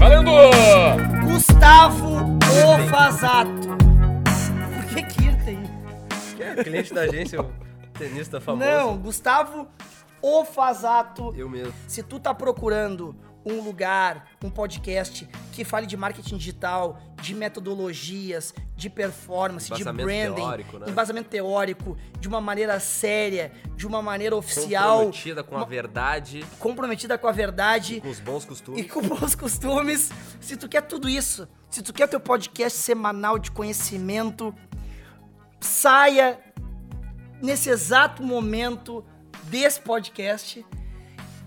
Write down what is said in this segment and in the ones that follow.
Valendo! Gustavo Ofazato. Por que Kirten? Que é cliente da agência, o tenista famoso. Não, Gustavo Ofazato. Eu mesmo. Se tu tá procurando um lugar, um podcast que fale de marketing digital, de metodologias, de performance, de branding, teórico, né? embasamento teórico, de uma maneira séria, de uma maneira oficial, Comprometida com a verdade comprometida com a verdade e com os bons e costumes. com bons costumes. Se tu quer tudo isso, se tu quer teu podcast semanal de conhecimento, saia nesse exato momento desse podcast.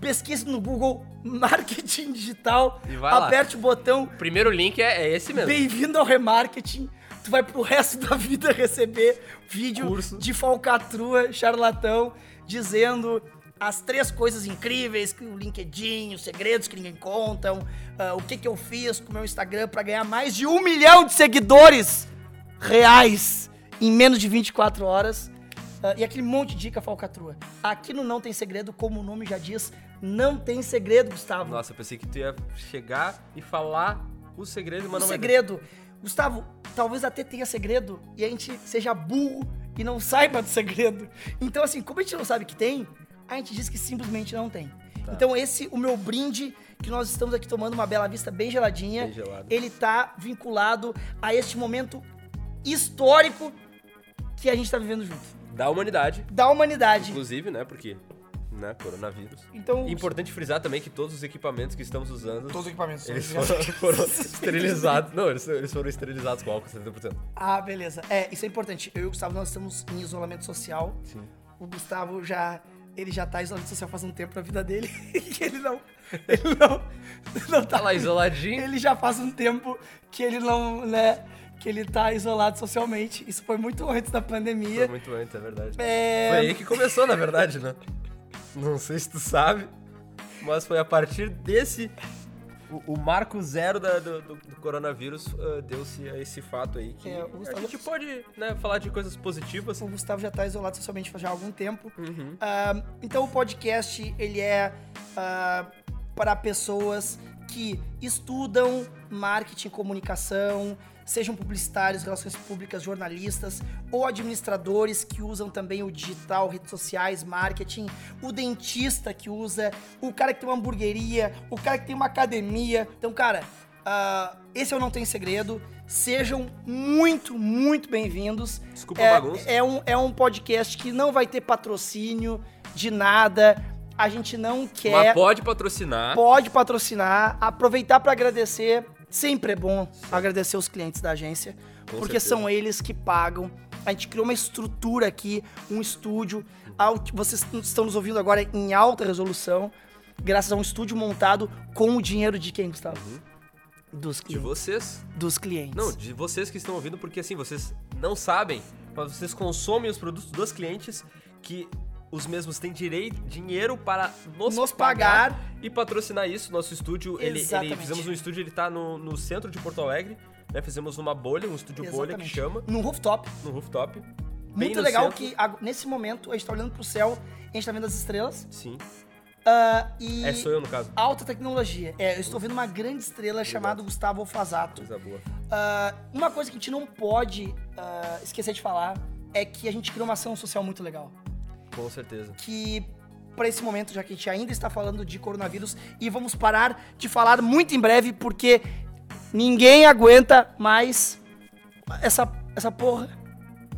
Pesquise no Google Marketing Digital, E vai lá. aperte o botão O primeiro link é, é esse mesmo. Bem-vindo ao remarketing. Tu vai pro resto da vida receber vídeo Curso. de falcatrua, charlatão, dizendo as três coisas incríveis que o LinkedIn, os segredos que ninguém contam, ah, o que que eu fiz com o meu Instagram pra ganhar mais de um milhão de seguidores reais em menos de 24 horas. Ah, e aquele monte de dica falcatrua. Aqui no Não Tem Segredo, como o nome já diz, não tem segredo, Gustavo. Nossa, eu pensei que tu ia chegar e falar o segredo, mas o não segredo. Gustavo, talvez até tenha segredo e a gente seja burro e não saiba do segredo. Então, assim, como a gente não sabe que tem, a gente diz que simplesmente não tem. Tá. Então, esse, o meu brinde, que nós estamos aqui tomando uma bela vista bem geladinha, Bem ele tá vinculado a este momento histórico que a gente tá vivendo junto. Da humanidade, Da humanidade. inclusive, né? Porque, né, coronavírus. Então, importante frisar também que todos os equipamentos que estamos usando, todos os equipamentos. eles foram, foram esterilizados. Não, eles, eles foram esterilizados com álcool 70%. Ah, beleza. É, isso é importante. Eu e o Gustavo, nós estamos em isolamento social. Sim. O Gustavo já. Ele já tá em isolamento social faz um tempo na vida dele. e ele não. Ele não. Não Tá tá lá isoladinho. Ele já faz um tempo que ele não, né? Que ele tá isolado socialmente. Isso foi muito antes da Foi pandemia. muito antes, é verdade. É. Foi aí que começou, na verdade, né? Não sei se tu sabe, mas foi a partir desse. O, o marco zero da- do, do- coronavírus ah, deu-se a esse fato aí que É, a gente pode né, falar de coisas positivas. O Gustavo já tá isolado socialmente já algum tempo. Uhum. Ah, então o podcast ele é ah, para pessoas que estudam marketing, comunicação, sejam publicitários, relações públicas, jornalistas ou administradores que usam também o digital, redes sociais, marketing, o dentista que usa, o cara que tem uma hamburgueria, o cara que tem uma academia. Então, cara, ah, esse eu não tenho segredo. Sejam muito, muito bem-vindos. Desculpa é, bagunça. É um, é um podcast que não vai ter patrocínio de nada. A gente não quer. Mas pode patrocinar. Pode patrocinar. Aproveitar para agradecer. Sempre é bom agradecer os clientes da agência, Com porque certeza. são eles que pagam. A gente criou uma estrutura aqui, um estúdio. Vocês estão nos ouvindo agora em alta resolução, graças a um estúdio montado com o dinheiro de quem, Gustavo? Dos De clientes. vocês. Dos clientes. Não, de vocês que estão ouvindo, porque assim, vocês não sabem, mas vocês consomem os produtos dos clientes que os mesmos têm direito, dinheiro para nos, Nos pagar. e patrocinar isso. Nosso estúdio, ele, ele Exatamente. fizemos um estúdio, ele tá no, no centro de Porto Alegre, né? Fizemos uma bolha, um estúdio bolha que Exatamente. chama, Num rooftop. no rooftop. Muito no legal centro. que nesse momento a gente tá olhando pro céu, a gente tá vendo as estrelas. Sim. ah, e É, sou eu no caso. alta tecnologia. É, eu estou vendo uma grande estrela chamada Gustavo Alfazato. Coisa boa. Ah, uma coisa que a gente não pode ah, esquecer de falar é que a gente criou uma ação social muito legal. Com certeza. Que para esse momento, já que a gente ainda está falando de coronavírus, e vamos parar de falar muito em breve, porque ninguém aguenta mais essa, essa porra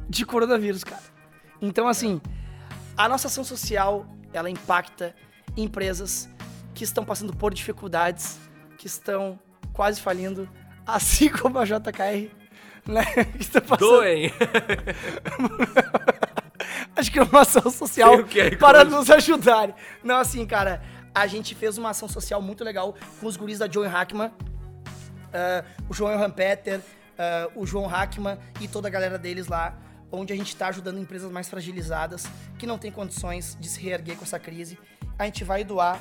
de coronavírus, cara. Então, assim, a nossa ação social, ela impacta empresas que estão passando por dificuldades, que estão quase falindo, assim como a JKR, né? Que está passando, Doem! acho que é uma ação social QR para Code. nos ajudar. Não, assim, cara, a gente fez uma ação social muito legal com os guris da Joey Hackman, ah, o João Rampeter, ah, o João Hackman e toda a galera deles lá, onde a gente está ajudando empresas mais fragilizadas, que não têm condições de se reerguer com essa crise. A gente vai doar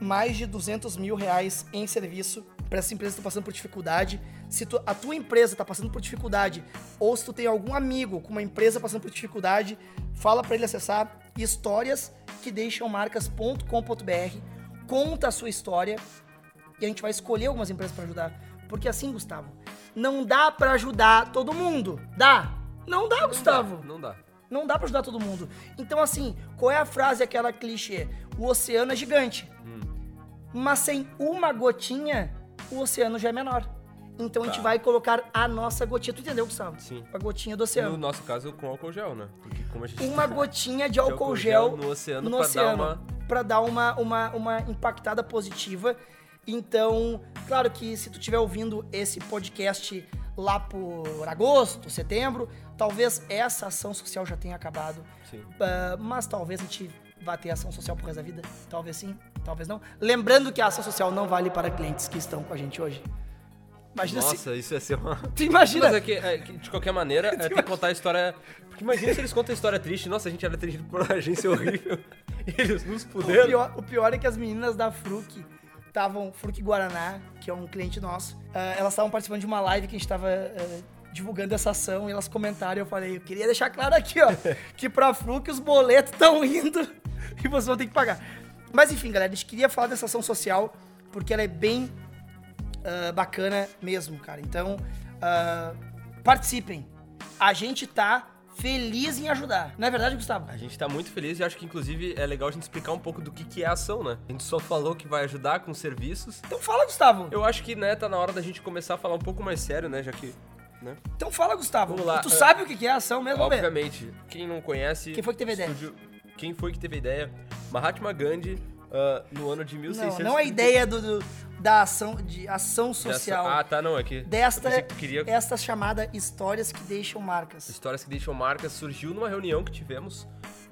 mais de 200 mil reais em serviço para essas empresas que estão passando por dificuldade. Se tu- a tua empresa está passando por dificuldade, ou se tu tem algum amigo com uma empresa passando por dificuldade, fala para ele acessar histórias que deixam marcas.com.br, conta a sua história E a gente vai escolher algumas empresas pra ajudar. Porque assim, Gustavo, não dá pra ajudar todo mundo. Dá? Não dá, Gustavo. Não dá. Não dá pra ajudar todo mundo. Então, assim, qual é a frase, aquela clichê? O oceano é gigante. Hum. Mas sem uma gotinha, o oceano já é menor. Então a gente Tá. vai colocar a nossa gotinha. Tu entendeu, Gustavo? Sim. A gotinha do No oceano. nosso caso, com álcool gel, né? Porque como a gente Uma tá- gotinha de de álcool gel no oceano no pra oceano. dar uma... Pra dar uma, uma, uma impactada positiva. Então, claro que se tu estiver ouvindo esse podcast lá por agosto, setembro, talvez essa ação social já tenha acabado. Sim. Ah, mas talvez a gente vá ter ação social pro resto da vida. Talvez sim, talvez não. Lembrando que a ação social não vale para clientes que estão com a gente hoje. Imagina se. Nossa, isso ia ser uma... Tu imagina? Mas é que, é que, de qualquer maneira, é, tem que contar a história... Porque imagina se eles contam a história triste. Nossa, a gente era atendido por uma agência horrível. E eles nos O puderam. pior, o pior é que as meninas da Fruc estavam, Fruc Guaraná, que é um cliente nosso, ah, elas estavam participando de uma live que a gente estava divulgando essa ação e elas comentaram e eu falei, eu queria deixar claro aqui, ó, que pra Fruc os boletos estão indo e vocês vão ter que pagar. Mas enfim, galera, a gente queria falar dessa ação social porque ela é bem ah, bacana mesmo, cara. Então, ah, participem. A gente tá feliz em ajudar. Não é verdade, Gustavo? A gente tá muito feliz e acho que, inclusive, é legal a gente explicar um pouco do que, que é a ação, né? A gente só falou que vai ajudar com serviços. Então fala, Gustavo. Eu acho que, né, tá na hora da gente começar a falar um pouco mais sério, né? Já que, né? Então fala, Gustavo. Vamos lá, Tu ah, sabe o que que é a ação mesmo? Obviamente, quem não conhece... Quem foi que teve a ideia? estúdio- Quem foi que teve a ideia? Mahatma Gandhi, ah, no ano de Não, 1600... não é a ideia do, do- da ação, de ação Dessa- social. Ah, tá, não, é que... desta, que queria... esta chamada histórias que deixam marcas. Histórias que deixam marcas surgiu numa reunião que tivemos,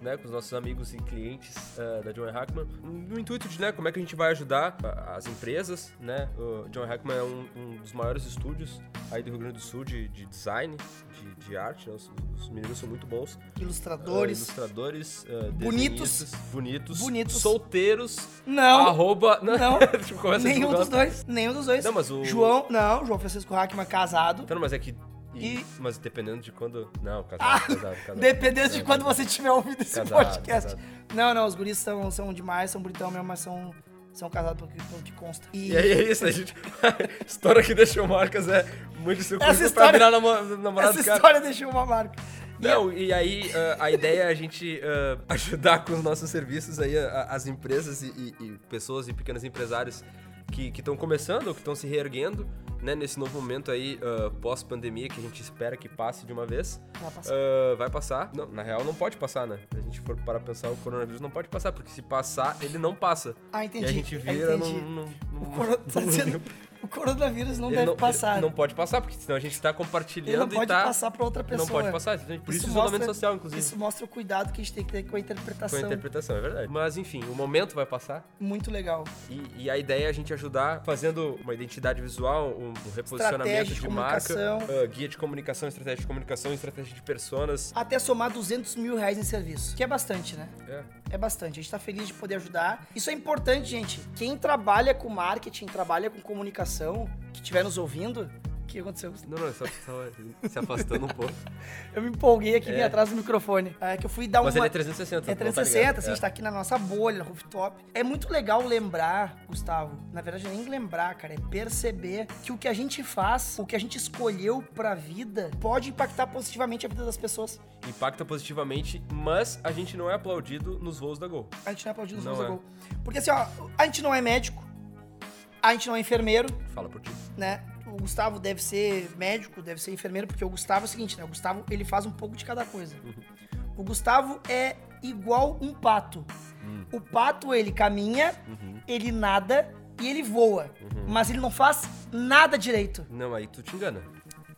né, com os nossos amigos e clientes eh, da John Hackman, no intuito de, né, como é que a gente vai ajudar as empresas, né? O John Hackman é um, um dos maiores estúdios aí do Rio Grande do Sul de, de design, de, de arte, né? os, os meninos são muito bons. Ilustradores. Eh, ilustradores, eh, Bonitos. bonitos, Bonitos. solteiros, Não, arroba... não. tipo, começa nenhum dos dois. Nenhum dos dois. Não, mas o- João, não, João Francisco Hackman casado. Então, mas é que... E- Mas dependendo de quando... Não, casado, Ah, casado, casado. Dependendo de quando você tiver ouvido esse Casado, podcast. casado. Não, não, os guris são, são demais, são bonitão mesmo, mas são, são casados pelo que, pelo que consta. E, E aí é isso, a gente. história que deixou marcas é muito Essa circuito pra história- virar namo- namorado essa do cara. história deixou uma marca. Não, e aí ah, a ideia é a gente ah, ajudar com os nossos serviços aí a- a- as empresas e, e- e pessoas e pequenos empresários que estão começando ou que estão se reerguendo, né, nesse novo momento aí ah, pós-pandemia que a gente espera que passe de uma vez. Vai passar. Ah, vai passar. Não, na real não pode passar, né? Se a gente for para pensar, o coronavírus não pode passar, porque se passar, ele não passa. Ah, entendi. E a gente vira num, num- num- O, coro- tá dizendo- o coronavírus não ele deve não, passar. não pode passar, porque senão a gente tá compartilhando Ele não pode tá... passar pra outra pessoa. Não pode passar, por isso, Isso o isolamento mostra- social, inclusive. Isso mostra o cuidado que a gente tem que ter com a Com a interpretação. interpretação, é verdade. Mas enfim, o momento vai passar Muito legal. e, e a ideia é a gente ajudar fazendo uma identidade visual, um, um reposicionamento de, de marca, ah, guia de comunicação, estratégia de comunicação, estratégia de personas. Até somar 200 mil reais em serviço. Que é bastante, né? É. É bastante. A gente tá feliz de poder ajudar. Isso é importante, gente. Quem trabalha com marketing, trabalha com comunicação, que estiver nos ouvindo, o que aconteceu? Não, não, é só, só se afastando um pouco. Eu me empolguei aqui É. atrás do microfone. É que eu fui dar Mas uma. ele é 360. É tu não tá 360, ligado? assim, a É. gente tá aqui na nossa bolha, rooftop. É muito legal lembrar, Gustavo, na verdade nem lembrar, cara, é perceber que o que a gente faz, o que a gente escolheu pra vida, pode impactar positivamente a vida das pessoas. Impacta positivamente, mas a gente não é aplaudido nos voos da Gol. A gente não é aplaudido nos Não voos da é. Gol. Porque assim, ó, a gente não é médico, a gente não é enfermeiro, Fala por ti. né? O Gustavo deve ser médico, deve ser enfermeiro, porque o Gustavo é o seguinte, né? O Gustavo, ele faz um pouco de cada coisa. O Gustavo é igual um pato. O pato, ele caminha, ele nada e ele voa. Mas ele não faz nada direito. Não, aí tu te engana.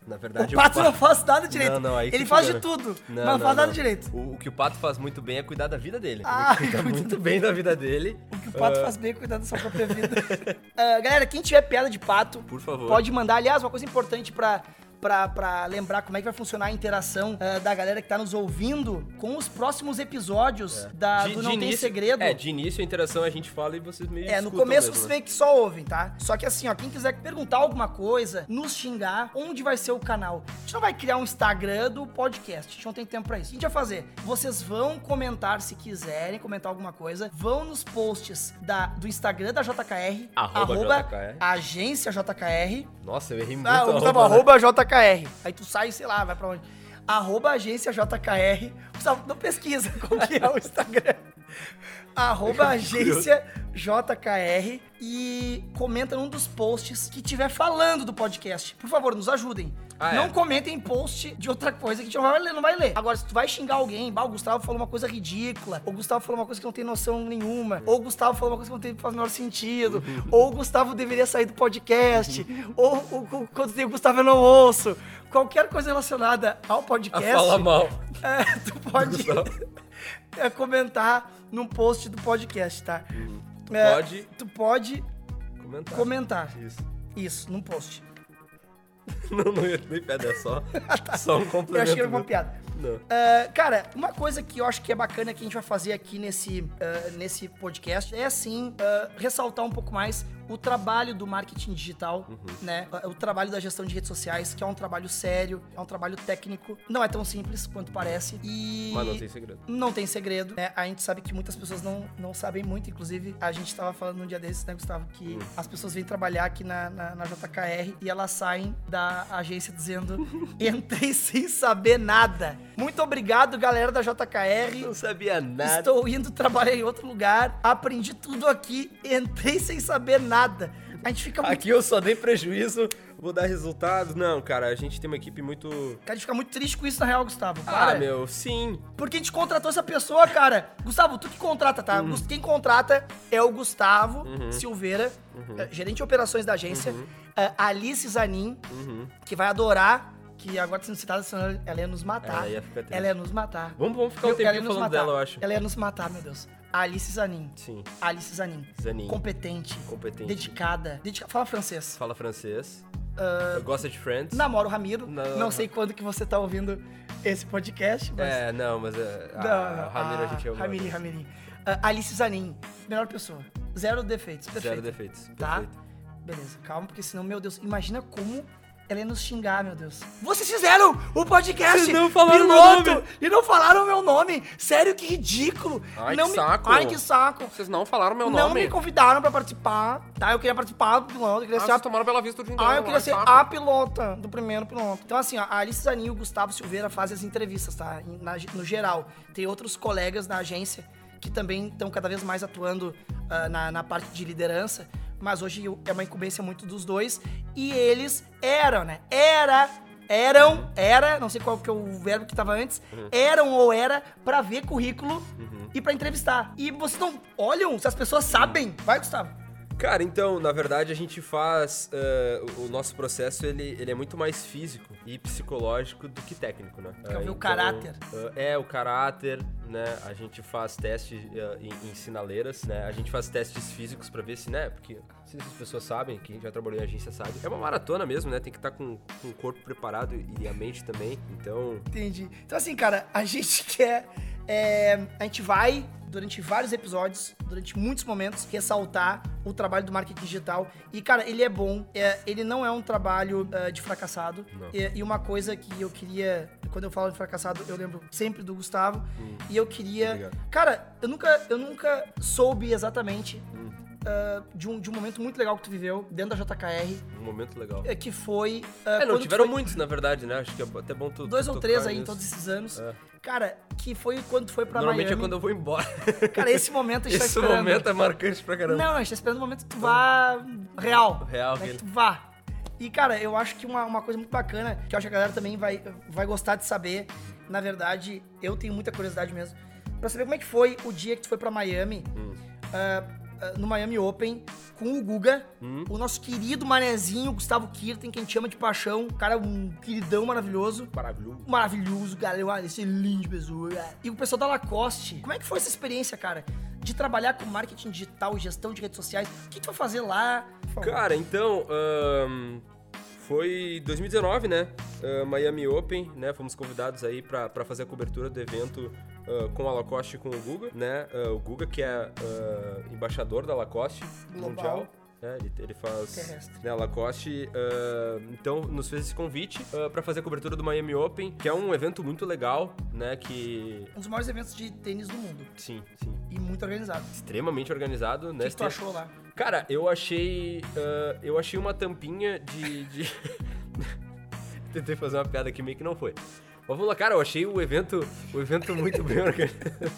Na verdade, o pato pa- não faz nada direito. Não, não, aí ele faz de tudo, Não, mas não, faz nada não. direito. O, o que o pato faz muito bem é cuidar da vida dele. Ah, ele cuida muito bem da vida dele. O que o pato Ah, faz bem é cuidar da sua própria vida. Ah, galera, quem tiver piada de pato, Por favor. pode mandar. Aliás, uma coisa importante pra, pra, pra lembrar como é que vai funcionar a interação ah, da galera que tá nos ouvindo com os próximos episódios da, De- do Não Tem início- Segredo. É, de início a interação a gente fala e vocês meio É, no começo mesmo, vocês né? veem que só ouvem, tá? Só que assim, ó, quem quiser perguntar alguma coisa, nos xingar, onde vai ser o canal? A gente não vai criar um Instagram do podcast, a gente não tem tempo pra isso. O que a gente vai fazer? Vocês vão comentar se quiserem comentar alguma coisa, vão nos posts da, do Instagram da JKR, Arroba JKR. agência JKR, Nossa, eu errei muito. ah, a o Gustavo, arroba, né? arroba JKR. Aí tu sai, sei lá, vai pra onde? Arroba agência JKR. Não pesquisa qual que é o Instagram. Arroba agência JKR e comenta num dos posts que tiver falando do podcast. Por favor, nos ajudem. Ah, não é. comentem em post de outra coisa que a gente não vai ler, não vai ler. Agora, se tu vai xingar alguém, bah, o Gustavo falou uma coisa ridícula, ou o Gustavo falou uma coisa que não tem noção nenhuma, ou o Gustavo falou uma coisa que não tem faz o menor sentido, ou o Gustavo deveria sair do podcast, ou, o quando tem o Gustavo eu não ouço. Qualquer coisa relacionada ao A podcast. fala mal. É, tu pode é, comentar num post do podcast, tá? É, Pode Tu pode comentar. comentar. Isso. Isso, num post. Não, não ia nem pedra, é só, só um complemento. Eu achei que era uma piada. Não. Ah, cara, uma coisa que eu acho que é bacana que a gente vai fazer aqui nesse, ah, nesse podcast é, assim, ah, ressaltar um pouco mais o trabalho do marketing digital, Uhum. né? Ah, O trabalho da gestão de redes sociais, que é um trabalho sério, é um trabalho técnico. Não é tão simples quanto parece. E... Mas não tem segredo. Não tem segredo, né? A gente sabe que muitas pessoas não, não sabem muito. Inclusive, a gente tava falando num dia desses, né, Gustavo? Que Hum. as pessoas vêm trabalhar aqui na, na, na JKR e elas saem da agência dizendo: entrei sem saber nada. Muito obrigado, galera da JKR. Não sabia nada. Estou indo trabalhar em outro lugar, aprendi tudo aqui, entrei sem saber nada. A gente fica muito, Aqui eu só dei prejuízo, vou dar resultado. Não, cara, a gente tem uma equipe muito. a gente fica muito triste com isso, na real, Gustavo. Ah, Para. meu, sim. Porque a gente contratou essa pessoa, cara. Gustavo, tu que contrata, tá? Uhum. Quem contrata é o Gustavo Silveira, Uhum. eh, gerente de operações da agência. Eh, Alice Zanin, Uhum. que vai adorar, que agora tá sendo citada, senão ela ia nos matar. Ela ia ficar triste. Ela ia nos matar. Vamos, vamos ficar um Eu- tempinho nos falando matar. dela, eu acho. Ela ia nos matar, meu Deus. Alice Zanin. Sim, Alice Zanin. Zanin. Competente. Competente. Dedicada. Dedica... Fala francês. Fala francês. Gosta de Friends. Namora o Ramiro. Não. Não sei quando que você tá ouvindo esse podcast, mas... É, não, mas a, Não, a Ramiro a ah, gente ama. Ramiri, Ramiri. Ah, Alice Zanin, melhor pessoa. Zero defeitos, perfeito. Zero defeitos. Tá? Perfeito. Beleza, calma, porque senão, meu Deus, imagina como ela ia nos xingar, meu Deus. Vocês fizeram o podcast Vocês não falaram meu piloto nome. e não falaram o meu nome. Sério, que ridículo. Ai, não que me- saco. Ai, que saco. Vocês não falaram meu Não nome. me convidaram pra participar, tá? Eu queria participar do piloto, eu queria Ah, ser a tomaram Bela Vista o dia inteiro. ah, eu queria Ai, ser saco. a pilota do primeiro piloto. Então, assim, ó, a Alice Zanin e o Gustavo Silveira fazem as entrevistas, tá? Na- no geral. Tem outros colegas da agência que também estão cada vez mais atuando ah, na, na parte de liderança. Mas hoje é uma incumbência muito dos dois. E eles eram, né? Era. Eram, era, não sei qual que é o verbo que tava antes, eram ou era pra ver currículo e pra entrevistar. E vocês não olham se as pessoas sabem. Vai, Gustavo. Cara, então, na verdade, a gente faz. eh, o nosso processo ele, ele é muito mais físico e psicológico do que técnico, né? Quer ver o caráter. eh, é, o caráter, né? A gente faz testes eh, em, em sinaleiras, né? A gente faz testes físicos pra ver se, né? Porque se as pessoas sabem, quem já trabalhou em agência sabe. É uma maratona mesmo, né? Tem que estar com, com o corpo preparado e a mente também. Então, Entendi. Então, assim, cara, a gente quer. é, a gente vai, durante vários episódios, durante muitos momentos, ressaltar o trabalho do marketing digital. E, cara, ele é bom. é, ele não é um trabalho é, de fracassado. E, e uma coisa que eu queria. Quando eu falo de fracassado, eu lembro sempre do Gustavo. E eu queria. Obrigado. Cara, eu nunca, eu nunca soube exatamente. Hum. Ah, de, um, de um momento muito legal que tu viveu dentro da JKR, um momento legal. é, que foi. ah, É, não tiveram foi- muitos, na verdade, né? Acho que é até bom tu. dois tu ou três aí em nisso. todos esses anos. É. Cara, que foi quando foi pra Normalmente Miami. é quando eu vou embora. Cara, esse momento a gente Esse tá esperando. momento é marcante pra caramba. Não, a gente tá esperando o momento que tu vá real. Real, né, que tu vá. E, cara, eu acho que uma, uma coisa muito bacana, que eu acho que a galera também vai, vai gostar de saber, na verdade, eu tenho muita curiosidade mesmo, pra saber como é que foi o dia que tu foi pra Miami, Hum. ah, no Miami Open, com o Guga, Hum. o nosso querido manezinho, Gustavo Kirten, que a gente chama de paixão, um cara, um queridão maravilhoso. Maravilhoso. maravilhoso, cara. Uma excelente pessoa. E o pessoal da Lacoste. Como é que foi essa experiência, cara? De trabalhar com marketing digital, gestão de redes sociais. O que tu vai fazer lá? Cara, então, ahn, foi 2019, né? Uh, Miami Open, né? Fomos convidados aí pra fazer a cobertura do evento uh, com a Lacoste e com o Guga, né? Uh, o Guga, que é embaixador da Lacoste Global. Mundial. É, ele, ele faz né, Lacoste. uh, então, nos fez esse convite uh, para fazer a cobertura do Miami Open, que é um evento muito legal, né? Que. Um dos maiores eventos de tênis do mundo. Sim, sim. E muito organizado. Extremamente organizado, O né? que, que tu achou lá? Cara, eu achei. uh, eu achei uma tampinha de. de- Tentei fazer uma piada aqui, meio que não foi. Mas vamos lá, cara, eu achei o evento, o evento muito bem organizado.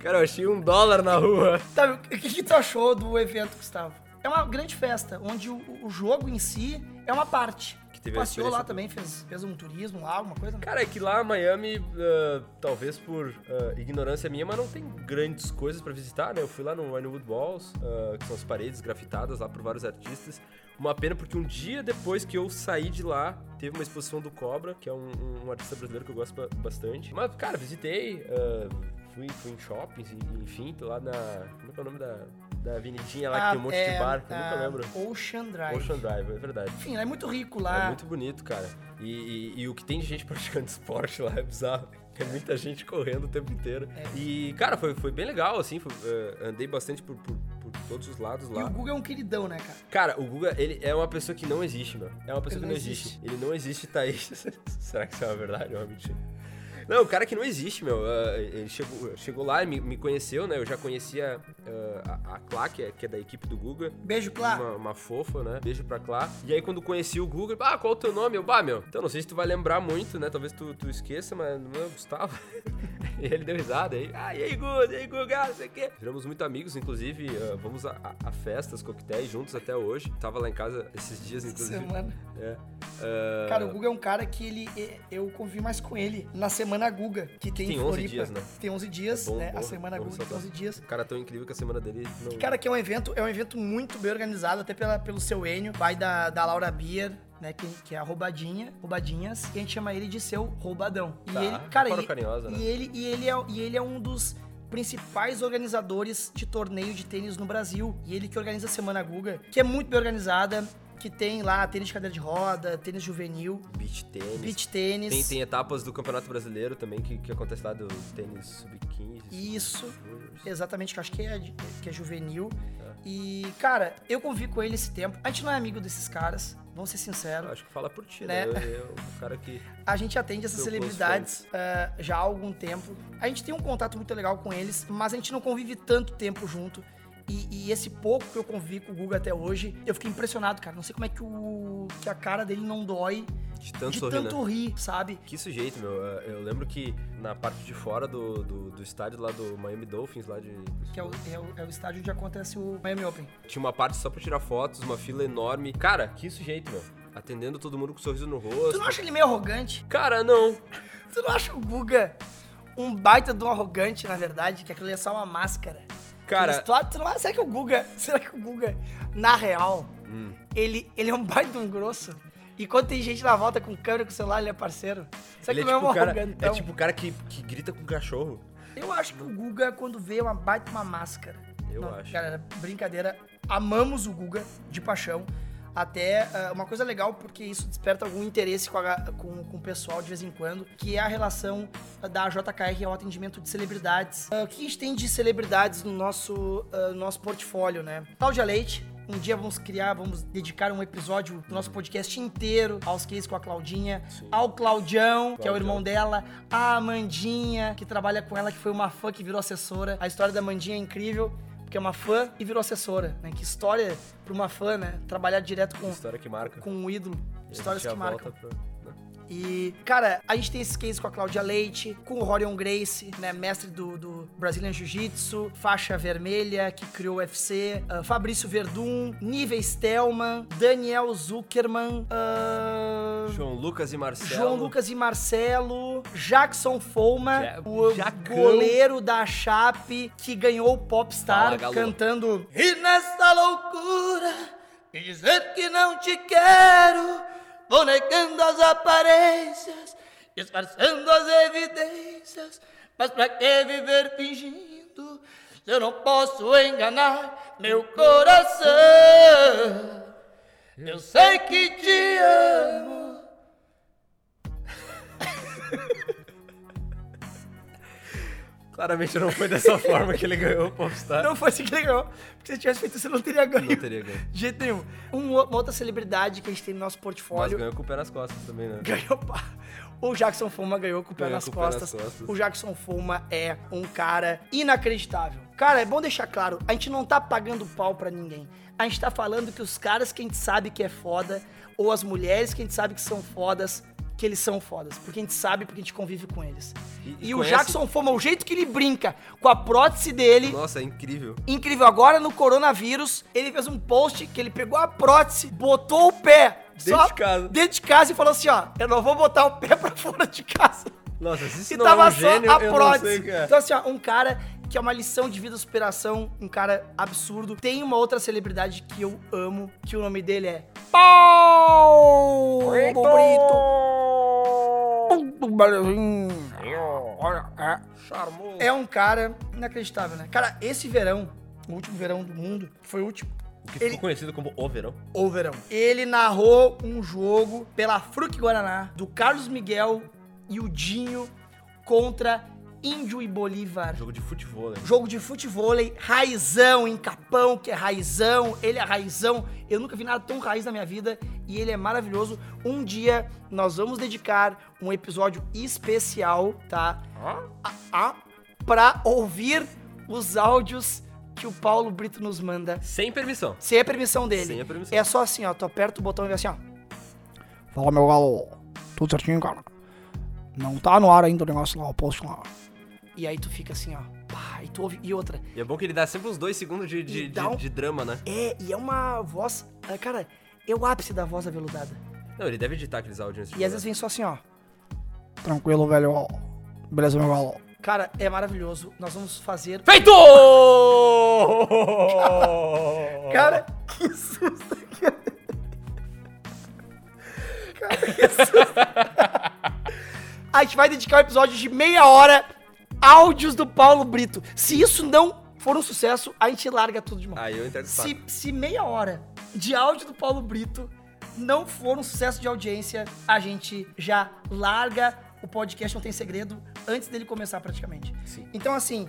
Cara, eu achei um dólar na rua. Tá, o que, que tu achou do evento, Gustavo? É uma grande festa, onde o, o jogo em si é uma parte. Que teve passeou lá também, fez, fez um turismo lá, alguma coisa? Cara, é que lá Miami, uh, talvez por uh, ignorância minha, mas não tem grandes coisas pra visitar, né? Eu fui lá no Winewood Walls, uh, que são as paredes grafitadas lá por vários artistas. Uma pena porque um dia depois que eu saí de lá, teve uma exposição do Cobra, que é um, um artista brasileiro que eu gosto ba- bastante. Mas, cara, visitei, uh, fui, fui em shoppings, enfim, tô lá na... Como é é o nome da, da avenidinha lá que tem um monte de bar, que eu nunca ah, lembro. Ocean Drive. Ocean Drive, é verdade. Enfim, é muito rico lá. É muito bonito, cara. E, e- e o que tem de gente praticando esporte lá é bizarro. É muita gente correndo o tempo inteiro. É. E, cara, foi, foi bem legal, assim. foi, eh, andei bastante por, por- por todos os lados E lá. o Google é um queridão, né, cara? Cara, o Guga, ele é uma pessoa que não existe, meu. É uma pessoa Ele que não não existe. existe. Ele não existe, tá aí. Será que isso é uma verdade ou uma mentira? Não, o cara que não existe, meu. ah, ele chegou, chegou lá e me, me conheceu, né? Eu já conhecia ah, a, a Clá, que é, que é da equipe do Guga. Beijo, Clá. Uma, uma fofa, né? Beijo pra Clá. E aí, quando conheci o Guga, ah, qual é o teu nome? Eu, bah, meu. Então, não sei se tu vai lembrar muito, né? Talvez tu, tu esqueça, mas não é Gustavo. e ele deu risada aí. Ah, e aí, Guga? E aí, Guga? Não sei o quê. Viramos muito amigos, inclusive, ah, vamos a, a- a festas, coquetéis juntos até hoje. Tava lá em casa esses dias, inclusive. Semana. É. Ah, Cara, o Guga é um cara que ele. Eu convivi mais com ele na semana Guga, que tem, tem em 11 Floripa. dias, né? Tem 11 dias, É bom, né? bom, a semana bom Guga tem ressaltar. 11 dias. O cara é tão incrível que a semana dele não. Cara, que é um evento, é um evento muito bem organizado, até pela, pelo seu Enio, pai da, da Laura Bier, né? Que, que é a Roubadinha, Roubadinhas, e a gente chama ele de seu Roubadão. E Tá, ele, cara, e, carinhosa, né? e ele, e, ele é, e ele é um dos principais organizadores de torneio de tênis no Brasil. E ele que organiza a Semana Guga, que é muito bem organizada, que tem lá tênis de cadeira de roda, tênis juvenil, Beach tênis. beach tênis. Tem, tem etapas do Campeonato Brasileiro também que, que acontece lá do tênis sub-15. Isso. sub-juniors. Exatamente, que eu acho que é, que é juvenil. É. E, cara, eu convivi com ele esse tempo. A gente não é amigo desses caras, vamos ser sinceros. Acho que fala por ti, Né? né? Eu, eu, o cara que. A gente atende essas celebridades ah, já há algum tempo. A gente tem um contato muito legal com eles, mas a gente não convive tanto tempo junto. E, e esse pouco que eu convivi com o Guga até hoje, eu fiquei impressionado, cara. Não sei como é que, o, que a cara dele não dói De tanto de sorrir, né? tanto rir, sabe? Que sujeito, meu. Eu lembro que na parte de fora do, do, do estádio lá do Miami Dolphins, lá de. Que é o, é o, é o estádio onde acontece o Miami Open. Tinha uma parte só pra tirar fotos, uma fila enorme. Cara, que sujeito, meu. Atendendo todo mundo com um sorriso no rosto. Tu não acha ele meio arrogante? Cara, não. Tu não acha o Guga um baita um arrogante, na verdade? Que aquilo é só uma máscara? Cara- não será que o Guga, será que o Guga, na real, Hum. ele, ele é um baita um grosso? E quando tem gente na volta com câmera, com celular, ele é parceiro? Será Ele que é não tipo, é um o cara, arrogantão? é tipo o cara que, que grita com cachorro. Eu acho que o Guga, quando vê, uma baita uma máscara. Eu acho. Galera, brincadeira. Amamos o Guga, de paixão. Até ah, uma coisa legal, porque isso desperta algum interesse com, a- com- com o pessoal de vez em quando, que é a relação da JKR ao atendimento de celebridades. Ah, o que a gente tem de celebridades no nosso, no nosso portfólio, né? Cláudia Leite. Um dia vamos criar, vamos dedicar um episódio do nosso podcast inteiro aos cases com a Claudinha, ao Claudião, que é o Claudião. irmão dela, a Amandinha, que trabalha com ela, que foi uma fã que virou assessora. A história da Amandinha é incrível, porque é uma fã e virou assessora, né? Que história pra uma fã, né? Trabalhar direto com, História que marca. com um ídolo. E Histórias que marcam. pra- né? E, cara, a gente tem esses cases com a Cláudia Leite, com o Rorion Grace, né? Mestre do, do Brazilian Jiu-Jitsu, faixa vermelha, que criou o UFC, ah, Fabrício Verdun, Nive Stelman, Daniel Zuckerman, ah, João Lucas e Marcelo. João Lucas e Marcelo, Jackson Foma, Ja- o Jacão. goleiro da Chape, que ganhou o Popstar Fala, cantando E nesta loucura dizer que não te quero, vou negando as aparências, disfarçando as evidências, mas pra que viver fingindo se eu não posso enganar meu coração? Eu sei que te amo. Claramente não foi dessa forma que ele ganhou o Popstar. Não foi assim que ele ganhou. Porque se tivesse feito isso, não teria ganho. Não teria ganho. De jeito nenhum. Um- uma outra celebridade que a gente tem no nosso Mas portfólio. ganhou com o pé nas costas também, né? Ganhou. O Jackson Fuma ganhou com o pé, nas, com pé nas costas. costas. O Jackson Fuma é um cara inacreditável. Cara, é bom deixar claro, a gente não tá pagando pau pra ninguém. A gente tá falando que os caras que a gente sabe que é foda, ou as mulheres que a gente sabe que são fodas, que eles são fodas. Porque a gente sabe, porque a gente convive com eles. E- E, e o Jackson Fuma, o jeito que ele brinca com a prótese dele, Nossa, é incrível. Incrível, agora no coronavírus, ele fez um post que ele pegou a prótese, botou o pé Dentro de casa. dentro de casa e falou assim, ó, eu não vou botar o pé pra fora de casa. Nossa, se isso E não tava é um só gênio, a eu não sei o prótese. que é. Então assim, ó, um cara que é uma lição de vida, superação, um cara absurdo. Tem uma outra celebridade que eu amo, que o nome dele é Paulo Brito. Charmoso. É um cara inacreditável, né? Cara, esse verão, o último verão do mundo, foi o último. O que ficou Ele- conhecido como O Verão. o verão. Ele narrou um jogo pela Fruc Guaraná do Carlos Miguel e o Dinho contra Índio e Bolívar. Jogo de futebol? Jogo de futevôlei, raizão em Capão, que é raizão, ele é raizão. Eu nunca vi nada tão raiz na minha vida e ele é maravilhoso. Um dia nós vamos dedicar um episódio especial, tá? Ah, ah, pra ouvir os áudios que o Paulo Brito nos manda Sem permissão. sem a permissão dele. Sem a permissão. É só assim, ó. Tu aperta o botão e vê assim, ó. Fala, meu galo. Tudo certinho, cara? Não tá no ar ainda o negócio lá, o post lá. E aí tu fica assim, ó. Pá, e tu ouve. E outra. E é bom que ele dá sempre uns dois segundos de, de, de- um- de drama, né? É, e é uma voz. ah, Cara, é o ápice da voz aveludada. Não, ele deve editar aqueles áudios E às vezes vem só assim, ó. Tranquilo, velho. Beleza, meu galo. Cara, é maravilhoso. Nós vamos fazer. Feito! Cara, que susto. Cara, que susto. A gente vai dedicar um episódio de meia hora áudios do Paulo Brito. Se isso não for um sucesso, a gente larga tudo de mão. Aí eu Se, se meia hora de áudio do Paulo Brito não for um sucesso de audiência, a gente já larga o podcast Não Tem Segredo antes dele começar praticamente. Sim. Então, assim,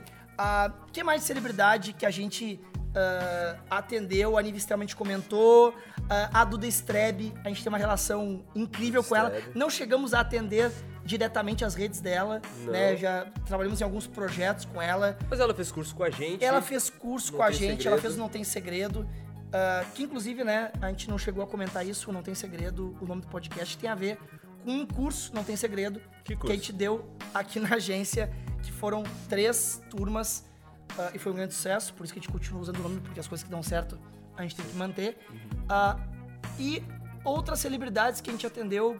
o que mais de celebridade que a gente ah, atendeu, a Nive extremamente comentou, ah, a Duda Strebe, a gente tem uma relação incrível com ela. Strebe. Não chegamos a atender diretamente as redes dela, Não. né? Já trabalhamos em alguns projetos com ela. Mas ela fez curso com a gente. Ela fez curso Não com a gente, ela Segredo. fez o Não Tem Segredo. ah, que inclusive, né, a gente não chegou a comentar isso, o Não Tem Segredo, o nome do podcast tem a ver com um curso Não Tem Segredo Que a curso? gente deu aqui na agência, que foram três turmas ah, e foi um grande sucesso, por isso que a gente continua usando o nome, porque as coisas que dão certo a gente tem que manter. Uhum. Ah, e outras celebridades que a gente atendeu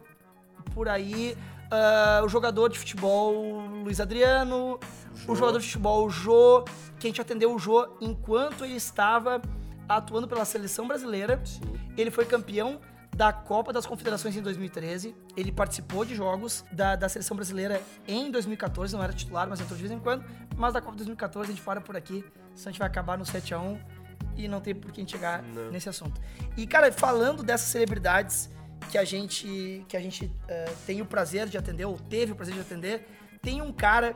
por aí, ah, o jogador de futebol Luiz Adriano, o jogador de futebol Jô, que a gente atendeu o Jô enquanto ele estava atuando pela seleção brasileira. Sim. Ele foi campeão da Copa das Confederações em 2013. Ele participou de jogos da, da seleção brasileira em 2014, não era titular, mas entrou de vez em quando. Mas da Copa 2014 a gente para por aqui, senão a gente vai acabar no 7x1 e não tem por que a gente chegar Não. nesse assunto. E, cara, falando dessas celebridades que a gente, que a gente eh, tem o prazer de atender, ou teve o prazer de atender, tem um cara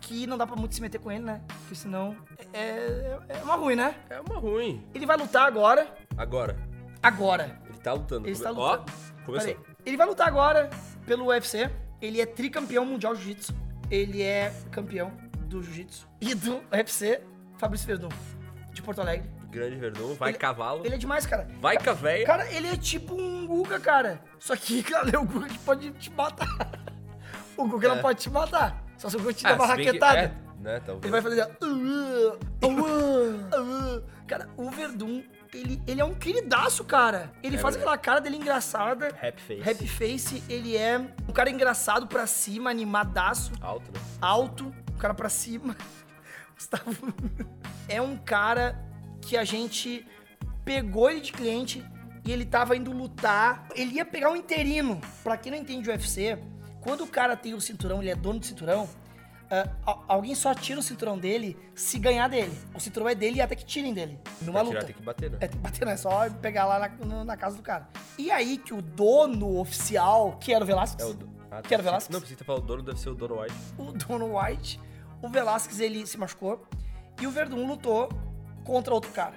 que não dá pra muito se meter com ele, né? Porque senão é, é uma ruim, né? É uma ruim. Ele vai lutar agora, Agora, agora. ele tá lutando. Ele está Come- lutando. Ó, começou. Ele vai lutar agora pelo UFC. Ele é tricampeão mundial de jiu-jitsu. Ele é campeão do jiu-jitsu e do UFC. Fabrício Verdun, de Porto Alegre. Grande Verdun, vai Ele- cavalo. Ele é demais, cara. Vai véia. Cara, ele é tipo um Guga, cara. Só que, cara, é o Guga que pode te matar. O Guga não É. pode te matar. Só se o Guga te Ah, der uma raquetada. é, né, talvez. Ele vai fazer "Uh, uh, uh, uh". Cara, o Verdun, ele, ele é um queridaço, cara. Ele É faz verdade. aquela cara dele engraçada. Happy face. Happy face, ele é um cara engraçado pra cima, animadaço, Alto, né? alto, um cara pra cima. Gustavo é um cara que a gente pegou ele de cliente e ele tava indo lutar. Ele ia pegar um interino. Pra quem não entende o UFC, quando o cara tem o cinturão, ele é dono do cinturão, al- alguém só tira o cinturão dele se ganhar dele. O cinturão é dele e até que tirem dele. Numa Pra luta. tirar tem que bater, né? É, tem que bater, não é só pegar lá na, na casa do cara. E aí que o dono oficial, que era o Velasquez, É o... do- Ah, Que era o. Velasquez? Não, precisa falado o dono, deve ser o Dono White. o dono White, o Velasquez, ele se machucou e o Verdun lutou contra outro cara.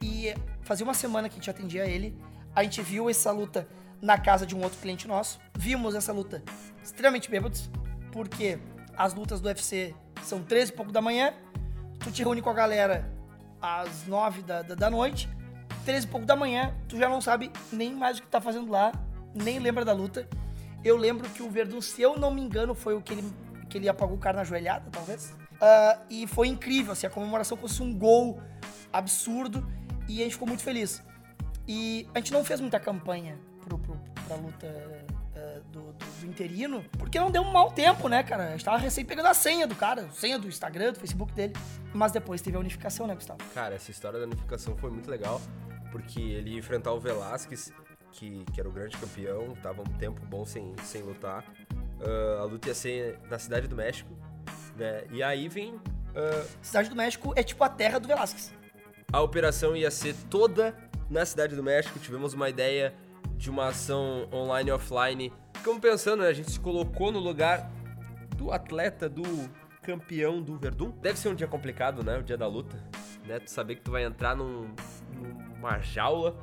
E fazia uma semana que a gente atendia ele, a gente viu essa luta na casa de um outro cliente nosso, vimos essa luta extremamente bêbados, porque as lutas do UFC são 13 e pouco da manhã, tu te reúne com a galera às 9 da, da, da noite, 13 e pouco da manhã, tu já não sabe nem mais o que tá fazendo lá, nem lembra da luta. Eu lembro que o Verdun, se eu não me engano, foi o que ele, que ele apagou o cara na joelhada, talvez. Ah, e foi incrível, assim, a comemoração fosse um gol absurdo e a gente ficou muito feliz. E a gente não fez muita campanha pro, pro, pra luta ah, do, do, do interino, porque não deu um mau tempo, né, cara? A gente tava recém pegando a senha do cara, a senha do Instagram, do Facebook dele. Mas depois teve a unificação, né, Gustavo? Cara, essa história da unificação foi muito legal, porque ele ia enfrentar o Velasquez, que, que era o grande campeão, tava um tempo bom sem, sem lutar. Ah, a luta ia ser na Cidade do México, né? E aí vem. ah, Cidade do México é tipo a terra do Velasquez. A operação ia ser toda na Cidade do México. Tivemos uma ideia de uma ação online e offline. Ficamos pensando, né? A gente se colocou no lugar do atleta, do campeão do Verdun. Deve ser um dia complicado, né? O dia da luta. Né? Tu saber que tu vai entrar num, numa jaula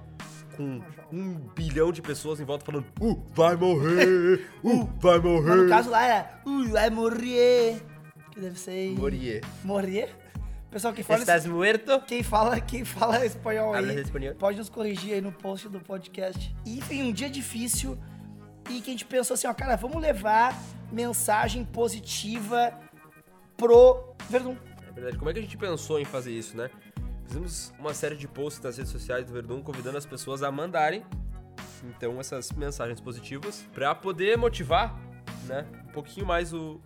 com um bilhão de pessoas em volta falando Uh, vai morrer! Uh, vai Mas no morrer! caso lá era, uh, vai morrer. Que deve ser. Morir. Morrer? Pessoal, quem fala, Estás muerto? quem fala, quem fala espanhol aí, espanhol? pode nos corrigir aí no post do podcast. E, enfim, um dia difícil e que a gente pensou assim, ó, cara, vamos levar mensagem positiva pro Verdun. É verdade. Como é que a gente pensou em fazer isso, né? Fizemos uma série de posts nas redes sociais do Verdun convidando as pessoas a mandarem então essas mensagens positivas pra poder motivar, né, um pouquinho mais o,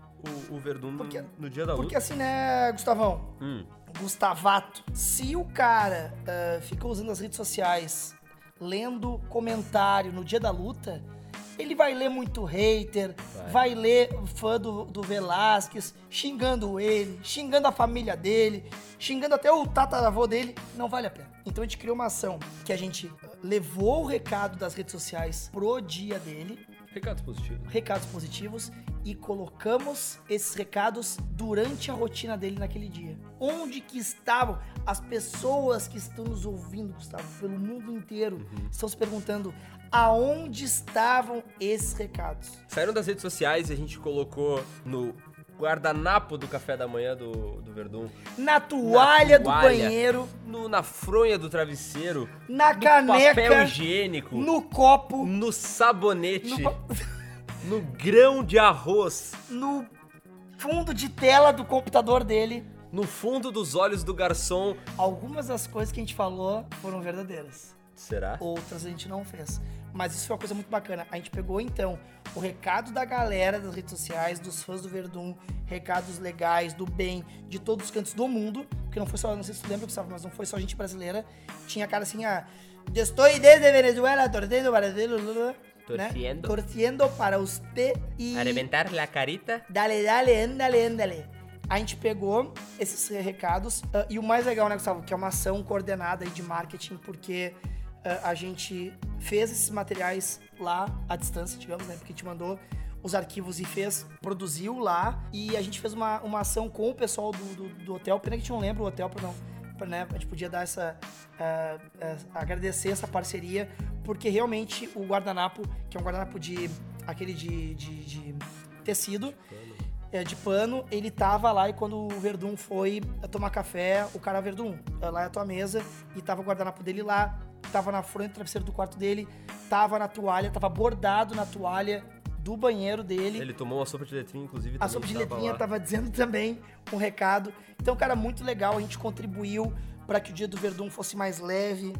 o, o Verdun no, Porque- no dia da luta. Porque assim, né, Gustavão? Hum, Gustavato. Se o cara ah, fica usando as redes sociais, lendo comentário no dia da luta, ele vai ler muito hater, vai, Vai. ler fã do, do Velasquez, xingando ele, xingando a família dele, xingando até o tataravô dele, não vale a pena. Então a gente criou uma ação que a gente ah, levou o recado das redes sociais pro dia dele, recados positivos. recados positivos e colocamos esses recados durante a rotina dele naquele dia. Onde que estavam as pessoas que estão nos ouvindo, Gustavo, pelo mundo inteiro, estão se perguntando aonde estavam esses recados. Saíram das redes sociais e a gente colocou no guardanapo do café da manhã do, do Verdun, Na toalha, do toalha. banheiro, no, na fronha do travesseiro, na no caneca, papel higiênico, no copo, no sabonete, no, no grão de arroz, no fundo de tela do computador dele. no fundo dos olhos do garçom. Algumas das coisas que a gente falou foram verdadeiras. Será? outras a gente não fez. Mas isso foi uma coisa muito bacana. A gente pegou então o recado da galera das redes sociais, dos fãs do Verdun, recados legais, do bem, de todos os cantos do mundo, porque não foi só, não sei se tu lembra, Gustavo, mas não foi só gente brasileira. Tinha cara assim, ah, "Eu estou desde Venezuela, torcendo para né? Torciendo. Torciendo para você e reventar la carita. Dale, dale, andale, andale. A gente pegou esses recados ah, e o mais legal, né, Gustavo, que é uma ação coordenada de marketing, porque a gente fez esses materiais lá à distância, digamos, né? Porque gente mandou os arquivos e fez, produziu lá e a gente fez uma, uma ação com o pessoal do, do, do hotel. Pena que a gente não lembra o hotel pra não. né, a gente podia dar essa. ah, ah, agradecer essa parceria, porque realmente o guardanapo, que é um guardanapo de. aquele de- de- de tecido, é, de pano, ele tava lá e quando o Verdun foi tomar café, o cara Verdun, lá é a tua mesa, e tava o guardanapo dele lá, tava na frente do travesseiro do quarto dele, tava na toalha, tava bordado na toalha do banheiro dele. Ele tomou uma sopa de letrinha, incluve. A sopa de tava letrinha lá. tava dizendo também um recado. Então, cara, muito legal. A gente contribuiu para que o dia do Verdun fosse mais leve,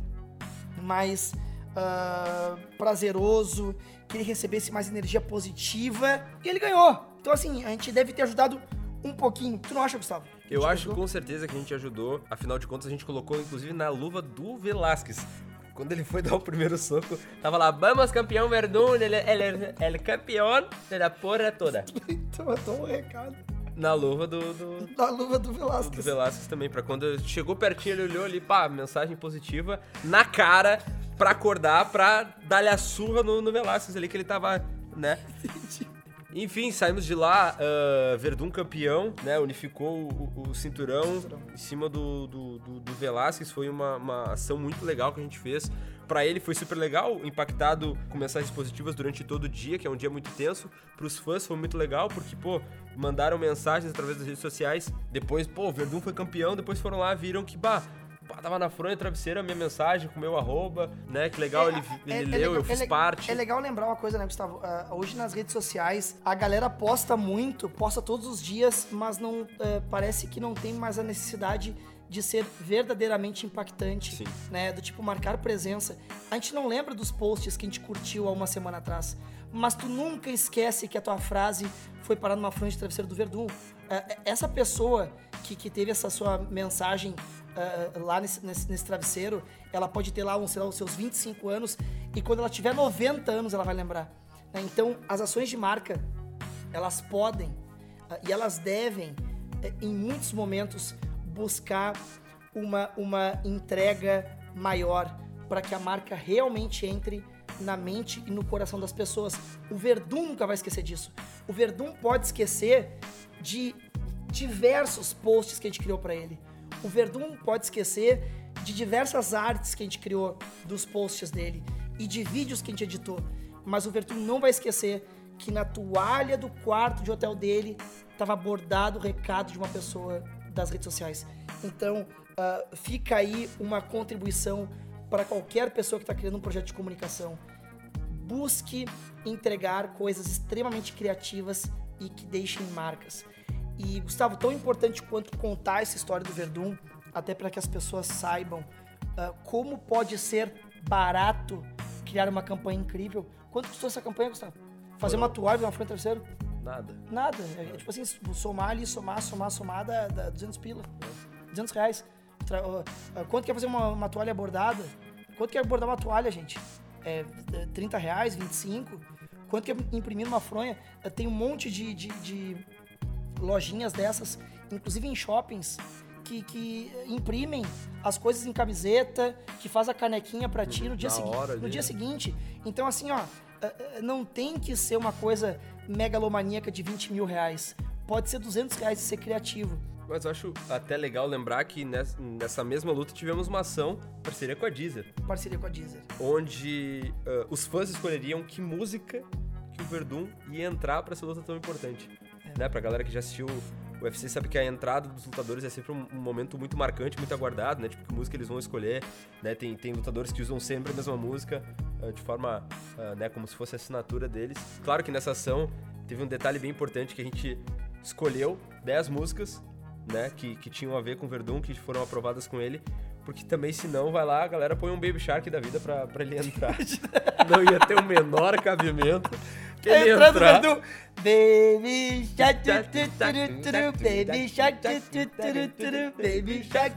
mais ah, prazeroso, que ele recebesse mais energia positiva. E ele ganhou. Então, assim, a gente deve ter ajudado um pouquinho. Tu não acha, Gustavo? Eu acho ajudou? com certeza que a gente ajudou. Afinal de contas, a gente colocou, inclusive, na luva do Velasquez. Quando ele foi dar o primeiro soco, tava lá, vamos campeão Verdun, ele, ele campeão da porra toda. Então, eu dou um recado. Na luva do, do, Da luva do do Velasquez. Velasquez também, pra quando chegou pertinho, ele olhou ali, pá, mensagem positiva na cara pra acordar, pra dar-lhe a surra no, no Velasquez ali, que ele tava, né? Enfim, saímos de lá, ah, Verdun campeão, né? Unificou o, o cinturão em cima do, do, do, do Velasquez. Foi uma, uma ação muito legal que a gente fez. Pra ele foi super legal, impactado com mensagens positivas durante todo o dia, que é um dia muito tenso. Pros fãs foi muito legal, porque, pô, mandaram mensagens através das redes sociais. Depois, pô, o Verdun foi campeão, depois foram lá, viram que, bah, tava na fronha do travesseiro a minha mensagem com o meu arroba, né? Que legal, ele, ele é- é leu, legal- eu é fiz parte. É legal lembrar uma coisa, né, Gustavo? Ah, hoje nas redes sociais, a galera posta muito, posta todos os dias, mas não eh, parece que não tem mais a necessidade de ser verdadeiramente impactante, Sim. né? Do tipo marcar presença. A gente não lembra dos posts que a gente curtiu há uma semana atrás, mas tu nunca esquece que a tua frase foi parar numa franja de travesseiro do Verdun. Essa pessoa que, que teve essa sua mensagem ah, lá nesse, nesse, nesse travesseiro, ela pode ter lá, um, sei lá, os seus 25 anos, e quando ela tiver 90 anos, ela vai lembrar. né? Então, as ações de marca, elas podem ah, e elas devem, eh, em muitos momentos, buscar uma, uma entrega maior para que a marca realmente entre na mente e no coração das pessoas. O Verdun nunca vai esquecer disso. O Verdun pode esquecer de diversos posts que a gente criou para ele. O Verdun pode esquecer de diversas artes que a gente criou dos posts dele e de vídeos que a gente editou. Mas o Verdun não vai esquecer que na toalha do quarto de hotel dele estava bordado o recado de uma pessoa das redes sociais. Então, ah, fica aí uma contribuição para qualquer pessoa que está criando um projeto de comunicação busque entregar coisas extremamente criativas e que deixem marcas. E, Gustavo, tão importante quanto contar essa história do Verdun, até para que as pessoas saibam ah, como pode ser barato criar uma campanha incrível. Quanto custou essa campanha, Gustavo? Fazer uma toalha na frente terceiro? Nada. Nada. É, é tipo assim, somar ali, somar, somar, somar, dá, dá 200 pila. 200 reais. Tra- ó, quanto que é fazer uma, uma toalha bordada? Quanto que é bordar uma toalha, gente? É, é 30 reais, 25? Quanto que é imprimir uma fronha? É, Tem um monte de, de, de lojinhas dessas, inclusive em shoppings, que, que imprimem as coisas em camiseta, que faz a canequinha pra ti no dia, na segui- hora no dia né? seguinte. Então, assim, ó, eh, eh, não tem que ser uma coisa megalomaníaca de 20 mil reais. Pode ser 200 reais e ser criativo. Mas eu acho até legal lembrar que ness- nessa mesma luta tivemos uma ação, parceria com a Deezer, Parceria com a Deezer. onde ah, os fãs escolheriam que música que o Verdun ia entrar pra essa luta tão importante. Né? Pra galera que já assistiu o UFC sabe que a entrada dos lutadores é sempre um, um momento muito marcante, muito aguardado, né? Tipo, que música eles vão escolher, né? Tem, tem lutadores que usam sempre a mesma música, ah, de forma, ah, né, como se fosse a assinatura deles. Claro que nessa ação teve um detalhe bem importante que a gente escolheu 10 músicas, né, que, que tinham a ver com o Verdun, que foram aprovadas com ele, porque também, se não, vai lá, a galera põe um Baby Shark da vida pra, pra ele entrar. não ia ter o menor cabimento ele Entrando entrar. no Baby Shark, Baby Shark, Baby Shark,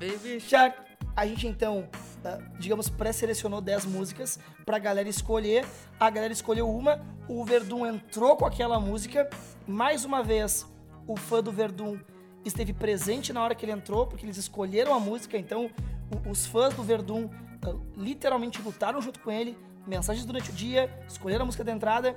Baby Shark. A gente então, ah, digamos, pré-selecionou 10 músicas pra galera escolher. A galera escolheu uma, o Verdun entrou com aquela música. Mais uma vez, o fã do Verdun esteve presente na hora que ele entrou, porque eles escolheram a música. Então, os fãs do Verdun ah, literalmente lutaram junto com ele. Mensagens durante o dia, escolheram a música da entrada.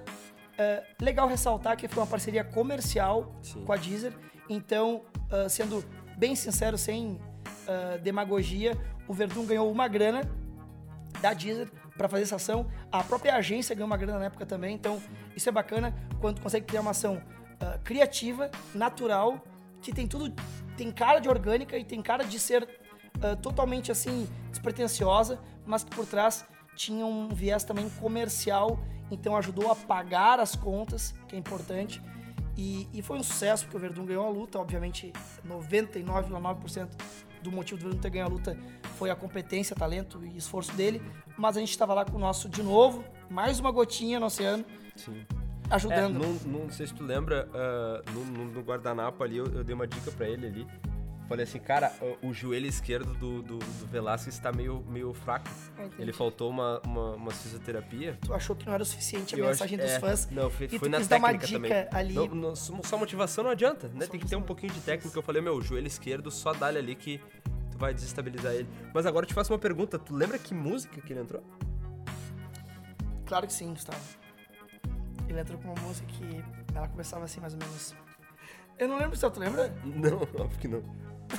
Ah, legal ressaltar que foi uma parceria comercial Sim. com a Deezer. Então, ah, sendo bem sincero, sem ah, demagogia, o Verdun ganhou uma grana da Deezer para fazer essa ação. A própria agência ganhou uma grana na época também. Então, isso é bacana quando consegue criar uma ação criativa, natural, que tem tudo, tem cara de orgânica e tem cara de ser totalmente assim despretensiosa, mas que por trás tinha um viés também comercial. Então ajudou a pagar as contas, que é importante. E, e foi um sucesso, porque o Verdun ganhou a luta. Obviamente, 99,9% do motivo do Verdun ter ganho a luta foi a competência, talento e esforço dele. Mas a gente estava lá com o nosso, de novo, mais uma gotinha no oceano, Sim. É, ajudando. não, não sei se tu lembra, ah, no, no- no guardanapo ali, eu, eu dei uma dica pra ele ali. Falei assim, cara, o, o joelho esquerdo do, do, do Velasquez tá meio, meio fraco. Ah. Ele faltou uma, uma, uma fisioterapia. Tu achou que não era o suficiente a Eu mensagem acho- dos é, fãs? Não, foi, foi na dar uma técnica dica também. ali. Não, não, só motivação não adianta, né? Só Tem que ter um pouquinho de técnica. Eu falei, meu, o joelho esquerdo só dá ali que tu vai desestabilizar ele. Mas agora eu te faço uma pergunta. Tu lembra que música que ele entrou? Claro que sim, Gustavo. Ele entrou com uma música que ela começava assim, mais ou menos. Eu não lembro se tu lembra? Não, óbvio que não.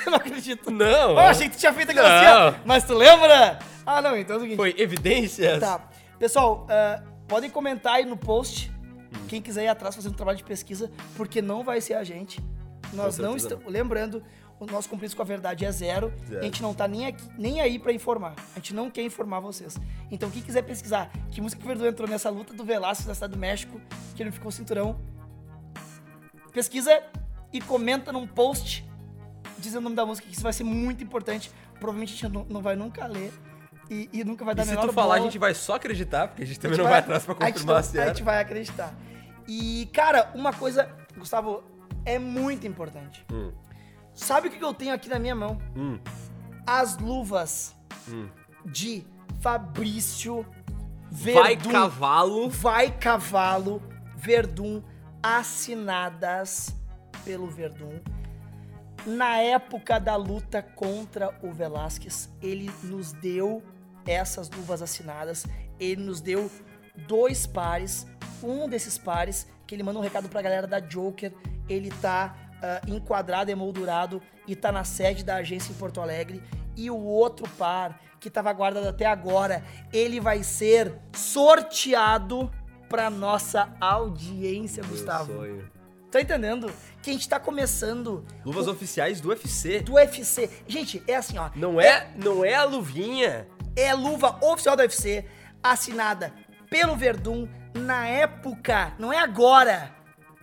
Eu não acredito. Não! Eu achei que tu tinha feito aquela assim, ó. Mas tu lembra? Ah, não, então é o seguinte. Foi evidências? Tá. Pessoal, ah, podem comentar aí no post. Hum. Quem quiser ir atrás fazendo um trabalho de pesquisa, porque não vai ser a gente. Nós não estamos. Lembrando, o nosso compromisso com a verdade é zero. Zero. A gente não tá nem, aqui, nem aí pra informar. A gente não quer informar vocês. Então, quem quiser pesquisar que música que o Verdun entrou nessa luta do Velasquez na cidade do México, que ele ficou cinturão, pesquisa e comenta num post dizendo o nome da música, que isso vai ser muito importante. Provavelmente a gente não, não vai nunca ler e, e nunca vai dar E a se tu falar, a bola. gente vai só acreditar, porque a gente também A gente não vai atrás pra a gente confirmar não- se A era. gente vai acreditar. E, cara, uma coisa, Gustavo, é muito importante. Hum, Sabe o que eu tenho aqui na minha mão? hum, As luvas hum. de Fabrício Vai Verdun. cavalo. Vai Cavalo Verdun assinadas pelo Verdun. Na época da luta contra o Velasquez, ele nos deu essas luvas assinadas. Ele nos deu dois pares. Um desses pares, que ele manda um recado pra galera da Joker, ele tá ah, enquadrado, emoldurado e tá na sede da agência em Porto Alegre. E o outro par, que tava guardado até agora, ele vai ser sorteado pra nossa audiência, Gustavo. Meu sonho. Tá entendendo? Que a gente tá começando Luvas oficiais do UFC. do UFC. Gente, é assim, ó. Não é, não é a luvinha. É luva oficial do UFC, assinada pelo Verdun na época, não é agora.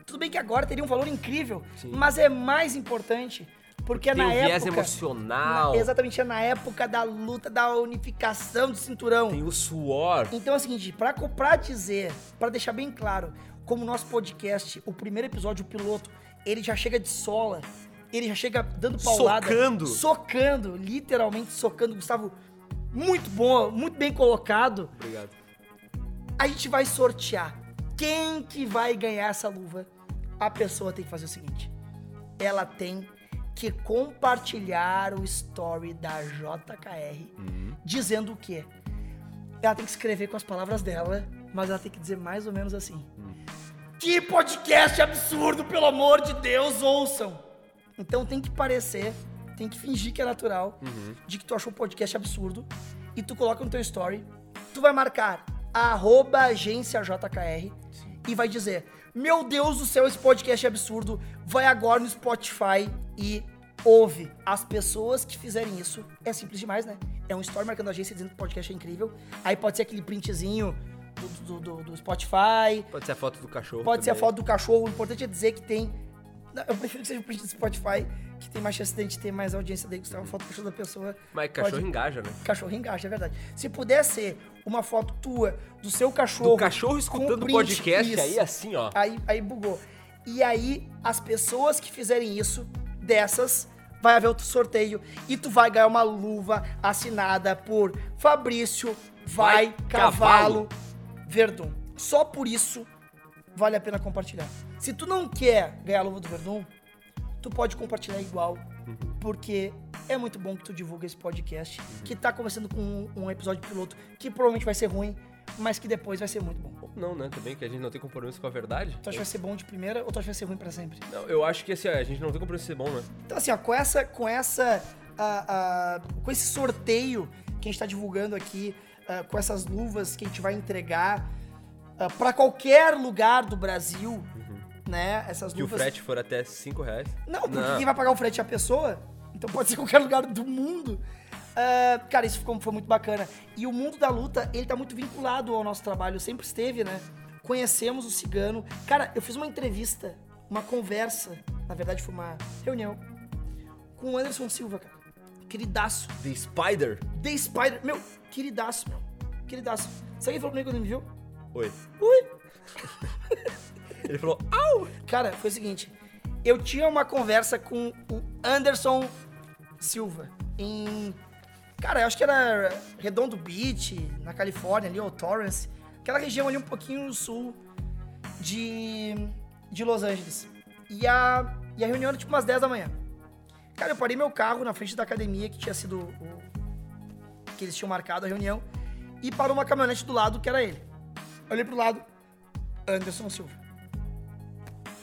Tudo bem que agora teria um valor incrível, Sim. mas é mais importante porque é Tem na o viés época. emocional. na- exatamente, é na época da luta da unificação do cinturão. Tem o suor. Então é o seguinte, pra, pra dizer, pra deixar bem claro, como o nosso podcast, o primeiro episódio, o piloto, ele já chega de sola, ele já chega dando paulada. Socando. Socando, literalmente socando. Gustavo, muito bom, muito bem colocado. Obrigado. A gente vai sortear. Quem que vai ganhar essa luva? A pessoa tem que fazer o seguinte. Ela tem que compartilhar o story da JKR dizendo o quê? Ela tem que escrever com as palavras dela, mas ela tem que dizer mais ou menos assim. Que podcast absurdo, pelo amor de Deus, ouçam! Então tem que parecer, tem que fingir que é natural, de que tu achou o podcast absurdo, e tu coloca no teu story, tu vai marcar arroba agência JKR e vai dizer, meu Deus do céu, esse podcast é absurdo, vai agora no Spotify e ouve. As pessoas que fizerem isso, é simples demais, né? É um story marcando a agência dizendo que o podcast é incrível, aí pode ser aquele printzinho do, do, do- Spotify, Pode ser a foto do cachorro. Pode ser a também. foto do cachorro. O importante é dizer que tem. Eu prefiro que seja o print do Spotify, que tem mais chance de a gente ter mais audiência daí, que se é uma foto do cachorro da pessoa. Mas cachorro pode- engaja, né? Cachorro engaja, é verdade. Se puder ser uma foto tua, do seu cachorro. Do cachorro escutando o podcast isso. aí, assim, ó. Aí, aí bugou. E aí, as pessoas que fizerem isso, dessas, vai haver outro sorteio e tu vai ganhar uma luva assinada por Fabrício Vai, Vai Cavalo Cavalo. Verdun. Só por isso vale a pena compartilhar. Se tu não quer ganhar a luva do Verdun, tu pode compartilhar igual, porque é muito bom que tu divulga esse podcast, que tá começando com um, um episódio piloto que provavelmente vai ser ruim, mas que depois vai ser muito bom. Ou Não, né? Também que a gente não tem compromisso com a verdade. Tu acha que vai ser bom de primeira ou tu acha que vai ser ruim pra sempre? Não, eu acho que assim, a gente não tem compromisso de ser bom, né? Então, assim, ó, com essa. Com essa. ah, ah, com esse sorteio que a gente tá divulgando aqui, ah, com essas luvas que a gente vai entregar ah, pra qualquer lugar do Brasil, né? Essas Que o luvas. frete for até 5 reais. Não, porque quem vai pagar o frete é a pessoa. Então pode ser qualquer lugar do mundo. Ah, cara, isso ficou, foi muito bacana. E o mundo da luta, ele tá muito vinculado ao nosso trabalho. Sempre esteve, né? Conhecemos o Cigano. Cara, eu fiz uma entrevista, uma conversa. Na verdade, foi uma reunião com o Anderson Silva, cara. Queridaço. The Spider. The Spider. Meu, queridaço, meu. Queridaço. Sabe quem falou comigo quando me viu? Oi. Ui. Ele falou, au! Cara, foi o seguinte. Eu tinha uma conversa com o Anderson Silva, em. Cara, eu acho que era Redondo Beach, na Califórnia, ali, ou Torrance. Aquela região ali um pouquinho no sul de, de Los Angeles. E a, e a reunião era tipo umas 10 da manhã. Cara, eu parei meu carro na frente da academia, que tinha sido o, que eles tinham marcado a reunião, e parou uma caminhonete do lado, que era ele. Olhei pro lado, Anderson Silva,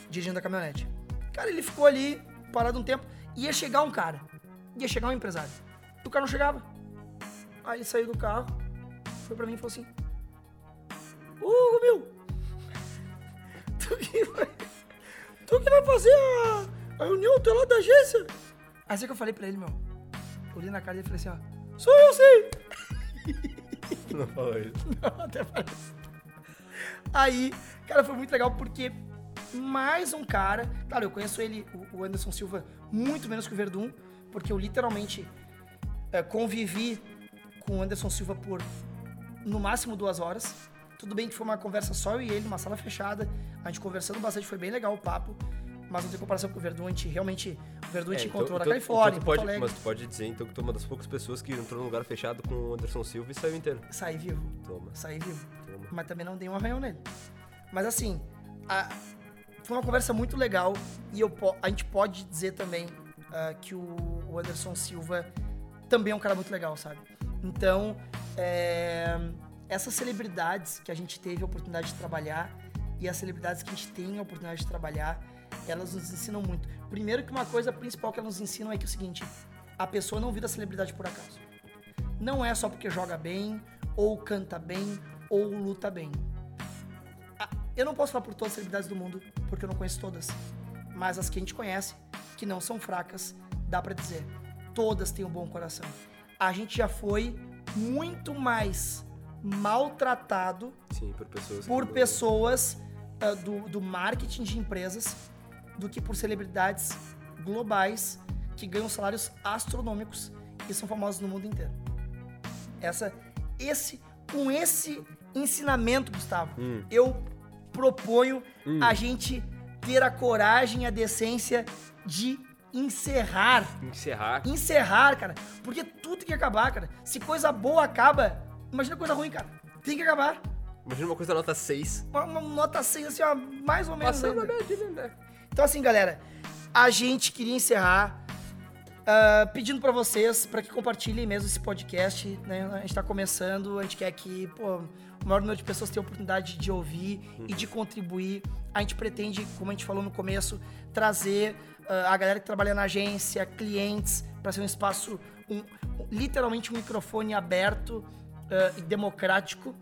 dirigindo a caminhonete. Cara, ele ficou ali, parado um tempo, ia chegar um cara, ia chegar um empresário. E o cara não chegava. Aí ele saiu do carro, foi pra mim e falou assim, Ô, meu, tu que vai, tu que vai fazer a, a reunião, tu é lá da agência? Aí assim que eu falei pra ele, meu, olhei na cara dele e falei assim, ó, sou eu sim! Não falou isso. Não, até parece. Aí, cara, foi muito legal porque mais um cara. Claro, eu conheço ele, o- o Anderson Silva, muito menos que o Verdun, porque eu literalmente é, convivi com o Anderson Silva por no máximo duas horas. Tudo bem que foi uma conversa só eu e ele, numa sala fechada. A gente conversando bastante, foi bem legal o papo. Mas não tem comparação com o Verdun, a gente realmente. O Verdun a gente É, encontrou na então- Califórnia, então pode. Mas tu pode dizer então que tu é uma das poucas pessoas que entrou num lugar fechado com o Anderson Silva e saiu inteiro. Saí vivo. Toma, Saí vivo. toma. mas também não dei um arranhão nele. Mas assim, a- foi uma conversa muito legal e eu, a gente pode dizer também ah, que o, o Anderson Silva também é um cara muito legal, sabe? Então, é, essas celebridades que a gente teve a oportunidade de trabalhar e as celebridades que a gente tem a oportunidade de trabalhar, elas nos ensinam muito. Primeiro que uma coisa principal que elas nos ensinam é que é o seguinte, a pessoa não vira celebridade por acaso não é só porque joga bem, ou canta bem, ou luta bem. Ah, Eu não posso falar por todas as celebridades do mundo, porque eu não conheço todas. Mas as que a gente conhece, que não são fracas, dá pra dizer. Todas têm um bom coração. A gente já foi muito mais maltratado Sim, por pessoas. por pessoas ah, do, do marketing de empresas do que por celebridades globais que ganham salários astronômicos e são famosos no mundo inteiro. Essa, esse, com esse ensinamento, Gustavo, Hum. eu proponho a gente ter a coragem e a decência de encerrar Encerrar. encerrar, cara. Porque tudo tem que acabar, cara. Se coisa boa acaba, imagina coisa ruim, cara. Tem que acabar. Imagina uma coisa nota 6. Uma, uma nota 6, assim, ó, mais ou menos. Passando a ainda. média, né? Então, assim, galera, a gente queria encerrar ah, pedindo pra vocês para que compartilhem mesmo esse podcast. Né? A gente tá começando, a gente quer que pô, o maior número de pessoas tenha a oportunidade de ouvir e de contribuir. A gente pretende, como a gente falou no começo, trazer ah, a galera que trabalha na agência, clientes, para ser um espaço, um- literalmente um microfone aberto ah, e democrático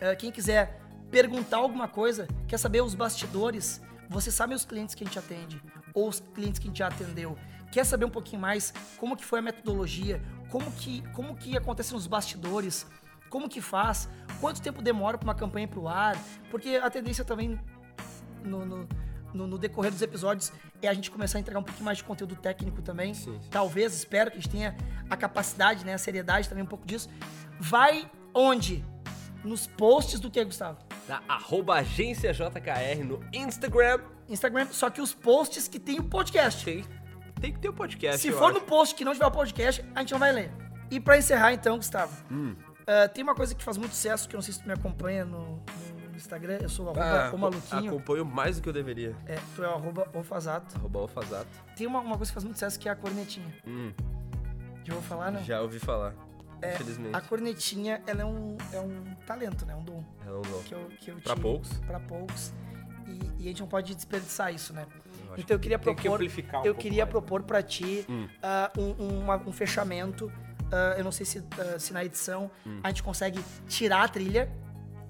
Uh, quem quiser perguntar alguma coisa, quer saber os bastidores, você sabe os clientes que a gente atende, ou os clientes que a gente já atendeu, quer saber um pouquinho mais como que foi a metodologia, como que, como que acontece nos bastidores, como que faz, quanto tempo demora para uma campanha ir pro ar, porque a tendência também no, no, no- no decorrer dos episódios é a gente começar a entregar um pouquinho mais de conteúdo técnico também. Sim, sim. Talvez, espero que a gente tenha a capacidade, né, a seriedade também um pouco disso. Vai onde? Nos posts do que, Gustavo? Na arroba agência JKR no Instagram. Instagram, só que os posts que tem o podcast. Tem, tem que ter o podcast. Se for acho. no post que não tiver o podcast, a gente não vai ler. E pra encerrar então, Gustavo, Hum. ah, tem uma coisa que faz muito sucesso, que eu não sei se tu me acompanha no, no Instagram, eu sou o arroba Ah, o maluquinho. Acompanho mais do que eu deveria. É, tu é o arroba o fazato. Arroba o Fazato. Tem uma, uma coisa que faz muito sucesso que é a cornetinha. Hum, Já vou falar, não? já ouvi falar. Infelizmente. A cornetinha, ela é um, é um talento, né? Um dom É um não. que eu, que eu Pra tive poucos. Pra poucos. E, e a gente não pode desperdiçar isso, né? Eu Então eu queria que propor, amplificar um eu queria mais. propor para ti Hum. ah, um, uma- um fechamento. ah, eu não sei se, ah, se na edição Hum. a gente consegue tirar a trilha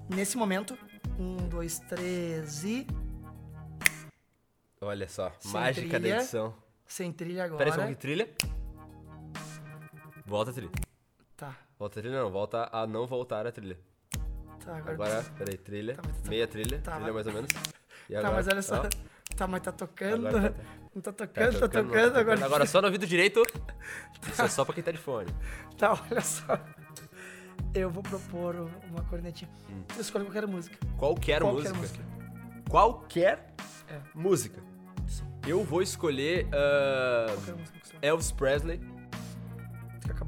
nesse momento. Um, dois, três e. Olha só, Sem mágica trilha. da edição. Sem trilha agora. Pera aí, só um que trilha. Volta a trilha. Tá, Volta a trilha não, volta a não voltar a trilha. tá, agora. Agora, peraí, trilha. Tá, tá- meia trilha, tá, trilha mais ou menos. E Tá, agora, mas olha só. ó, Tá, mas tá tocando. Agora tá- Não tá tá tocando, tá tocando, tocando, tá agora. Agora só no ouvido direito. Isso é só pra quem tá de fone. Tá, olha só. Eu vou propor uma cornetinha. Hum. Tu escolhe qualquer música. Qualquer, Qualquer música. música. Qualquer É. música. Eu vou escolher Qualquer música que você Elvis Presley.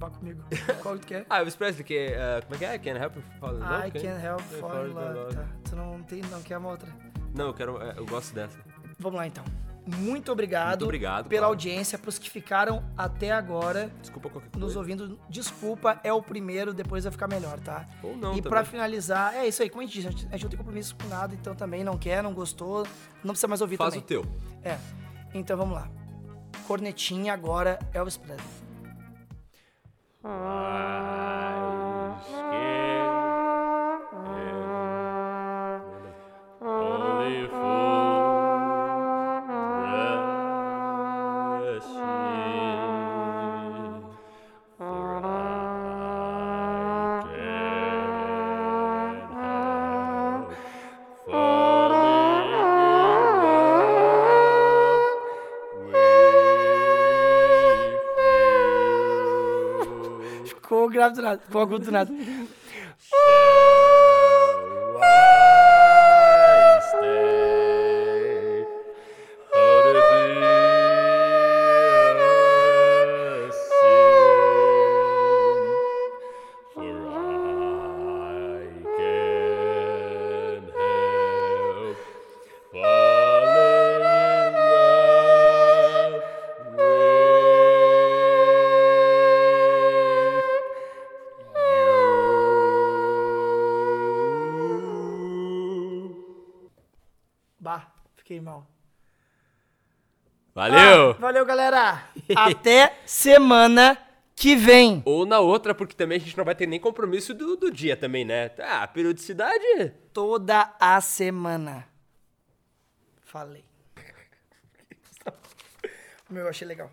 Acabar comigo? Qual que tu quer? Ah, Elvis Presley, que é. ah, como é que é? Can't Help You Fall in Love? I Quem? can't help É, fall in love. Tá. Tu não, tem, não quer uma outra? Não, eu quero. é, Eu gosto dessa. Vamos lá então. Muito obrigado, Muito obrigado, pela claro. audiência, pros que ficaram até agora Desculpa qualquer coisa. nos ouvindo. Desculpa, é o primeiro, depois vai ficar melhor, tá? Ou não, E pra finalizar, é isso aí, como a gente disse, a gente, a gente não tem compromisso com nada, então também não quer, não gostou, não precisa mais ouvir Faz também. o teu. É. Então vamos lá. Cornetinha agora, Elvis Presley. Ficou grave do nada, Até semana que vem. Ou na outra, porque também a gente não vai ter nem compromisso do, do dia também, né? Ah, periodicidade. Toda a semana. Falei. Meu, eu achei legal.